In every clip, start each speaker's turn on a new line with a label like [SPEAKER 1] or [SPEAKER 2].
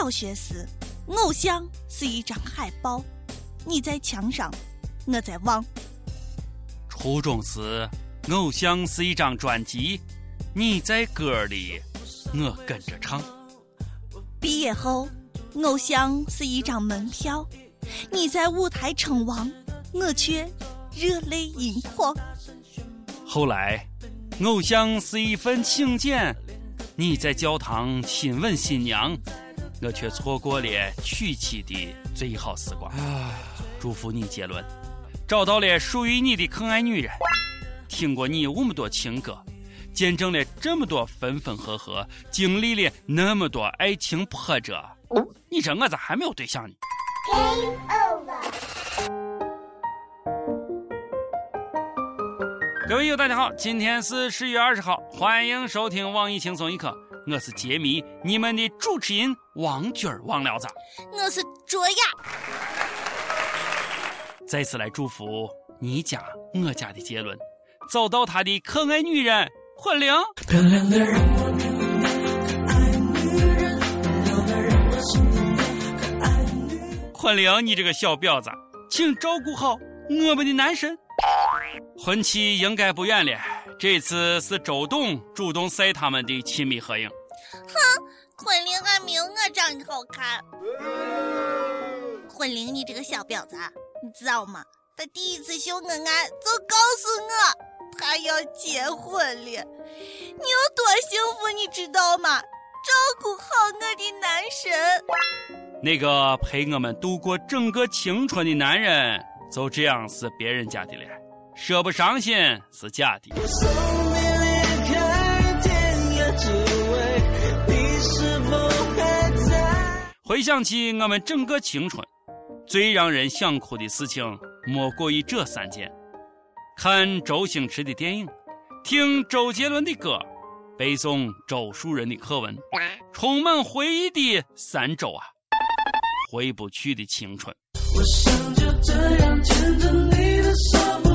[SPEAKER 1] 小学时，偶像是一张海报，你在墙上，我在望；
[SPEAKER 2] 初中时，偶像是一张专辑，你在歌里，我跟着唱；
[SPEAKER 1] 毕业后，偶像是一张门票，你在舞台称王，我却热泪盈眶；
[SPEAKER 2] 后来，偶像是一份请柬。你在教堂亲吻新娘，我却错过了娶妻的最好时光。祝福你杰伦，找到了属于你的可爱女人。听过你那么多情歌，见证了这么多分分合合，经历了那么多爱情波折，你说我咋还没有对象呢？各位友，大家好，今天是十月二十号，欢迎收听网易轻松一刻，我是杰迷，你们的主持人王军儿王聊子，
[SPEAKER 1] 我是卓雅，
[SPEAKER 2] 再次来祝福你家我家的杰伦，找到他的可爱女人昆凌。漂亮的人，昆凌，你这个小婊子，请照顾好我们的男神。婚期应该不远了，这次是周董主动晒他们的亲密合影。
[SPEAKER 1] 哼，昆凌还没有我长得好看。昆凌，你这个小婊子，你知道吗？他第一次秀恩爱就告诉我他要结婚了，你有多幸福，你知道吗？照顾好我的男神，
[SPEAKER 2] 那个陪我们度过整个青春的男人，就这样是别人家的了。说不伤心是假的。回想起我们整个青春，最让人想哭的事情莫过于这三件：看周星驰的电影，听周杰伦的歌，背诵周树人的课文，充满回忆的三周啊，回不去的青春。我想就这样牵着你的手。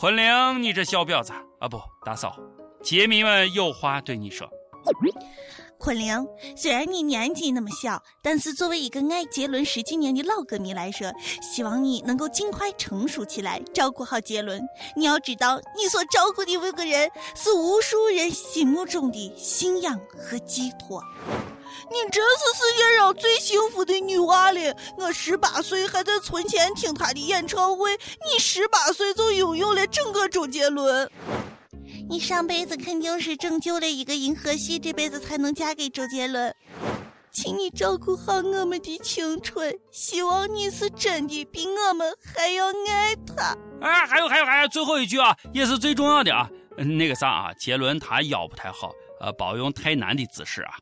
[SPEAKER 2] 昆凌，你这小婊子啊！不，大嫂，杰迷们有话对你说。
[SPEAKER 1] 昆凌，虽然你年纪那么小，但是作为一个爱杰伦十几年的老歌迷来说，希望你能够尽快成熟起来，照顾好杰伦。你要知道，你所照顾的那个人是无数人心目中的信仰和寄托。你真是世界上最幸福的女娃了！我十八岁还在存钱听她的演唱会，你十八岁就拥有了整个周杰伦。你上辈子肯定是拯救了一个银河系，这辈子才能嫁给周杰伦。请你照顾好我们的青春，希望你是真的比我们还要爱他。
[SPEAKER 2] 啊，还有还有还有，最后一句啊，也是最重要的啊，那个啥啊，杰伦他腰不太好，呃，保用太难的姿势啊。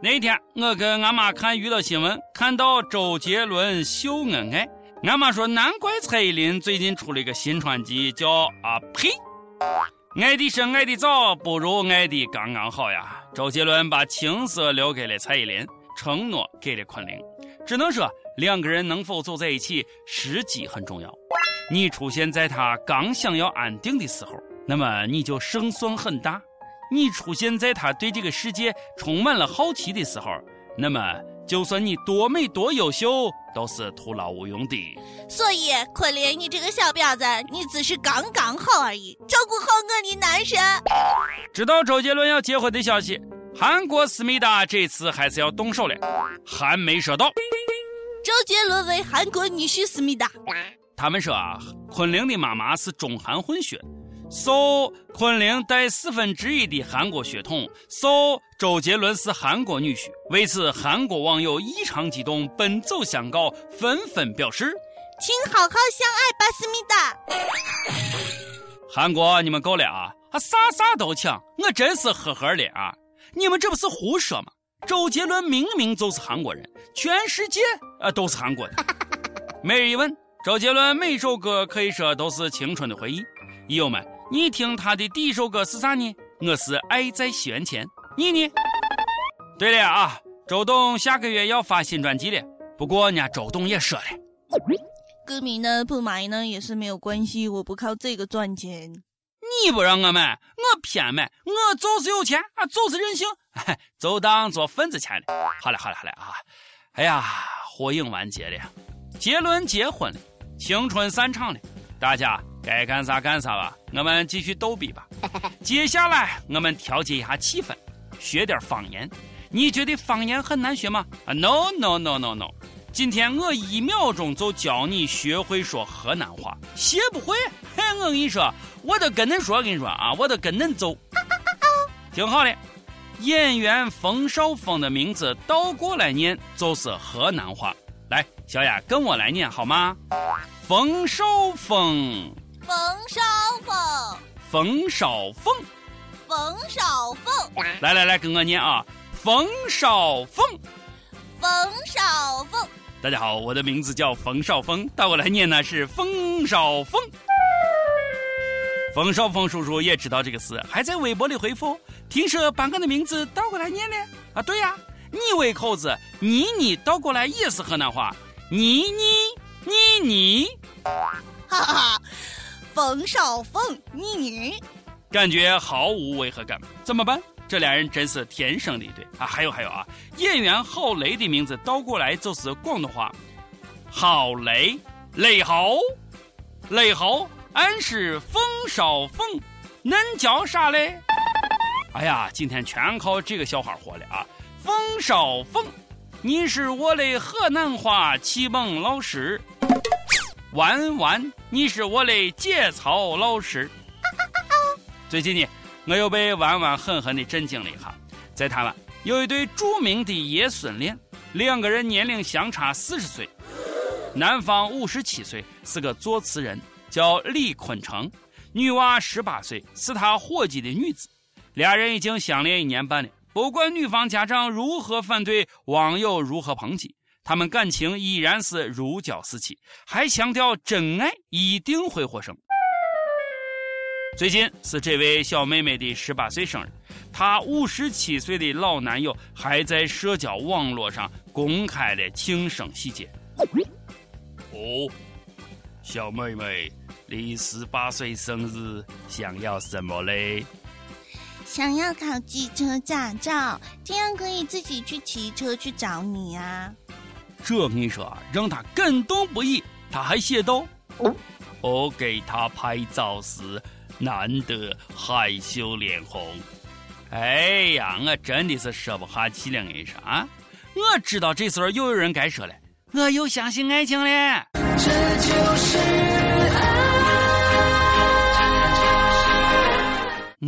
[SPEAKER 2] 那天我跟俺妈看娱乐新闻，看到周杰伦秀恩爱，俺妈说难怪蔡依林最近出了一个新专辑，叫啊呸，爱的深爱的早，不如爱的刚刚好呀。周杰伦把青涩留给了蔡依林，承诺给了昆凌，只能说两个人能否走在一起，时机很重要。你出现在他刚想要安定的时候，那么你就胜算很大；你出现在他对这个世界充满了好奇的时候，那么就算你多美多优秀，都是徒劳无用的。
[SPEAKER 1] 所以，昆凌，你这个小婊子，你只是刚刚好而已。照顾好我的男神。
[SPEAKER 2] 知道周杰伦要结婚的消息，韩国思密达这次还是要动手了，还没说到。
[SPEAKER 1] 周杰伦为韩国女婿思密达。
[SPEAKER 2] 他们说啊，昆凌的妈妈是中韩混血，So，昆凌带四分之一的韩国血统，So，周杰伦是韩国女婿。为此，韩国网友异常激动，奔走相告，纷纷表示：“
[SPEAKER 1] 请好好相爱吧，思密达。”
[SPEAKER 2] 韩国，你们够了啊！还啥啥都抢，我真是呵呵的啊！你们这不是胡说吗？周杰伦明明就是韩国人，全世界啊都是韩国的。每人一问。周杰伦每首歌可以说都是青春的回忆。友们，你听他的第一首歌是啥呢？我是爱在西元前。你呢？对了啊，周董下个月要发新专辑了，不过人家周董也说了，
[SPEAKER 1] 歌迷呢不买呢也是没有关系，我不靠这个赚钱。
[SPEAKER 2] 你不让我买，我偏买，我就是有钱啊，就是任性，就当做份子钱了。好了好了好了啊！哎呀，火影完结了，杰伦结婚了，青春散场了，大家该干啥干啥吧，我们继续逗比吧。接下来我们调节一下气氛，学点方言。你觉得方言很难学吗？啊，no no no no no！今天我一秒钟就教你学会说河南话，学不会，嘿，我跟你说，我都跟恁说，跟你说啊，我都跟恁走。挺好的，演员冯绍峰的名字倒过来念就是河南话。来，小雅跟我来念好吗？冯绍峰，
[SPEAKER 1] 冯绍峰，
[SPEAKER 2] 冯绍峰，
[SPEAKER 1] 冯绍峰。
[SPEAKER 2] 来来来，跟我念啊，冯绍峰，
[SPEAKER 1] 冯绍峰。
[SPEAKER 2] 大家好，我的名字叫冯绍峰，倒过来念呢是冯绍峰。冯绍峰叔叔也知道这个事，还在微博里回复：“听说把我的名字倒过来念呢？啊，对呀，你胃口子，妮妮倒过来也是河南话，妮妮妮妮。
[SPEAKER 1] 哈哈，冯绍峰妮妮，
[SPEAKER 2] 感觉毫无违和感，怎么办？这俩人真是天生的一对啊！还有还有啊，演员郝雷的名字倒过来就是广东话，郝雷，雷豪，雷豪，俺是冯绍峰，恁叫啥嘞？哎呀，今天全靠这个笑话活了啊！冯绍峰，你是我的河南话启蒙老师。弯弯，你是我的节操老师。最近呢？我又被弯弯狠狠地震惊了一下。在台湾有一对著名的爷孙恋，两个人年龄相差四十岁。男方五十七岁，是个作词人，叫李坤城；女娃十八岁，是他伙计的女子。俩人已经相恋一年半了。不管女方家长如何反对，网友如何抨击，他们感情依然是如胶似漆，还强调真爱一定会获胜。最近是这位小妹妹的十八岁生日，她五十七岁的老男友还在社交网络上公开了庆生细节。哦，小妹妹，你十八岁生日想要什么嘞？
[SPEAKER 1] 想要考机车驾照，这样可以自己去骑车去找你啊。
[SPEAKER 2] 这我跟你说，让他感动不已。他还写道：“我给他拍照时。”难得害羞脸红，哎呀，我真的是说不下去了。我跟你说啊，我知道这时候又有人该说了，我又相信爱情了。这就是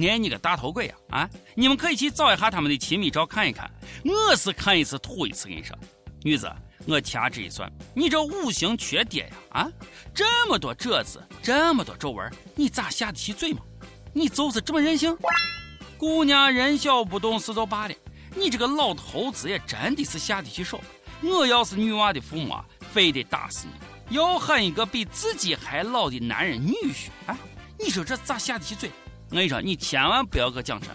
[SPEAKER 2] 爱你个大头鬼呀！啊，你们可以去找一下他们的亲密照看一看。我是看一次吐一次。跟你说，女子。我掐指一算，你这五行缺爹呀！啊，这么多褶子，这么多皱纹，你咋下得起嘴吗？你就是这么任性？姑娘人小不懂事就罢了，你这个老头子也真的是下得起手。我要是女娃的父母啊，非得打死你，要喊一个比自己还老的男人女婿。啊，你说这咋下得起嘴？我跟你说，你千万不要给我讲这。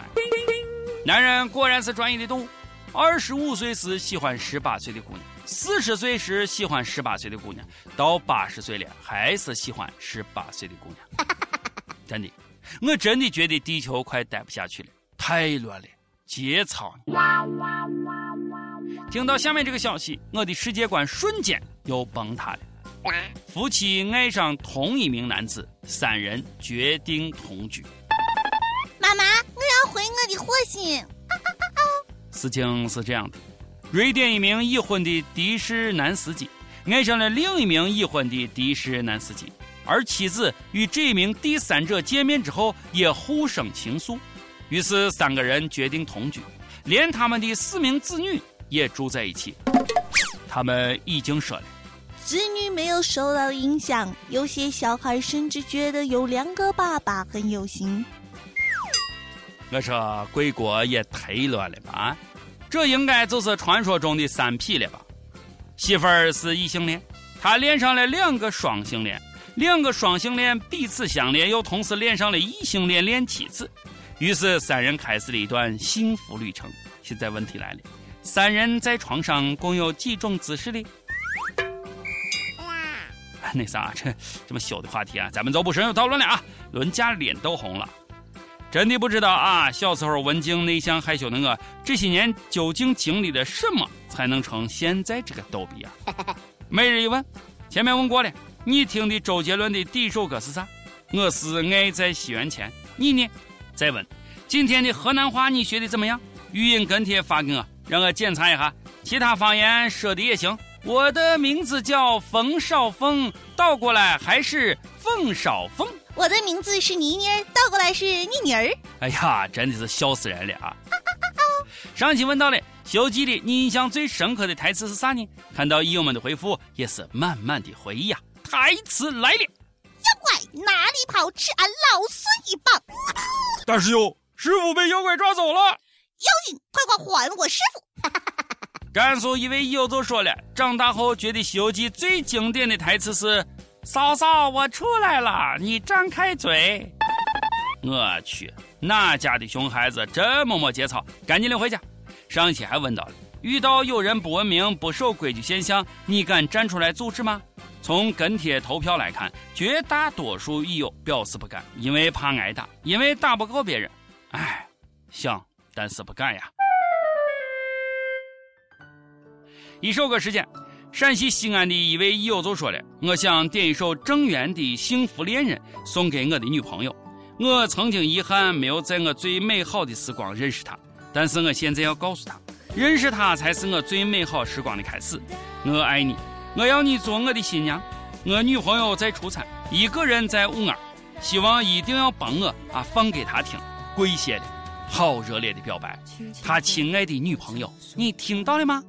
[SPEAKER 2] 男人果然是专一的动物。二十五岁时喜欢十八岁的姑娘。四十岁时喜欢十八岁的姑娘，到八十岁了还是喜欢十八岁的姑娘。真的，我真的觉得地球快待不下去了，太乱了，节操！听到下面这个消息，我的世界观瞬间又崩塌了。夫妻爱上同一名男子，三人决定同居。
[SPEAKER 1] 回我的火星。
[SPEAKER 2] 事情是这样的。瑞典一名已婚的的士男司机爱上了另一名已婚的的士男司机，而妻子与这名第三者见面之后也互生情愫，于是三个人决定同居，连他们的四名子女也住在一起。他们已经说了，
[SPEAKER 1] 子女没有受到影响，有些小孩甚至觉得有两个爸爸很有心。
[SPEAKER 2] 我说贵国也太乱了吧！这应该就是传说中的三匹了吧？媳妇儿是异性恋，他恋上了两个双性恋，两个双性恋彼此相恋，又同时恋上了异性恋恋妻子，于是三人开始了一段幸福旅程。现在问题来了，三人在床上共有几种姿势呢？那啥，这这么小的话题啊，咱们就不深入讨论了啊。论家脸都红了，真的不知道啊。小时候文静内向害羞的我，这些年究竟经历了什么，才能成现在这个逗比啊？每日一问，前面问过了，你听的周杰伦的第一首歌是啥？我是爱在西元前。你呢？再问，今天的河南话你学的怎么样？语音跟帖发给我，让我检查一下。其他方言说的也行。我的名字叫冯绍峰，倒过来还是凤少峰。
[SPEAKER 1] 我的名字是妮妮儿，倒过来是妮妮儿。
[SPEAKER 2] 哎呀，真的是笑死人了啊！上期问到了《西游记》里，你印象最深刻的台词是啥呢？看到友们的回复，也是满满的回忆啊！台词来了：
[SPEAKER 1] 妖怪哪里跑，吃俺老孙一棒！
[SPEAKER 2] 大师兄，师傅被妖怪抓走了。
[SPEAKER 1] 妖精，快快还我师傅！
[SPEAKER 2] 甘肃一位友就说了，长大后觉得《西游记》最经典的台词是：“嫂嫂，我出来了，你张开嘴。”我去，哪家的熊孩子这么没节操？赶紧领回家！上期还问到了，遇到有人不文明、不守规矩现象，你敢站出来阻止吗？从跟帖投票来看，绝大多数益友表示不敢，因为怕挨打，因为打不过别人。哎，想。但是不敢呀。一首歌时间，陕西西安的一位友就说了：“我想点一首郑源的《幸福恋人》送给我的女朋友。我曾经遗憾没有在我最美好的时光认识她，但是我现在要告诉她，认识她才是我最美好时光的开始。我爱你，我要你做我的新娘。我女朋友在出差，一个人在武安，希望一定要帮我啊放给她听，跪谢了。”好热烈的表白，他亲爱的女朋友，你听到了吗？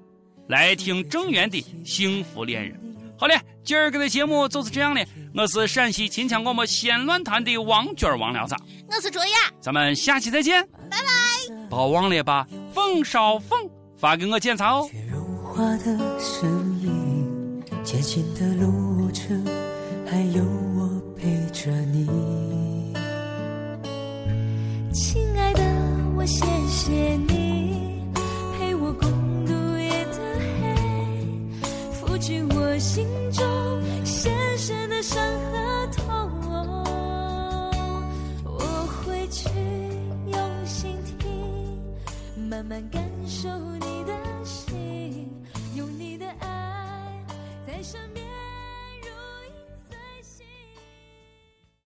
[SPEAKER 2] 来听郑源的《幸福恋人》。好嘞，今儿个的节目就是这样的。我是陕西秦腔广播西安论坛的王娟王聊子，
[SPEAKER 1] 我是卓雅，
[SPEAKER 2] 咱们下期再见，
[SPEAKER 1] 拜拜。
[SPEAKER 2] 别忘了把凤少凤发给我检查哦。还有我陪着你。谢谢你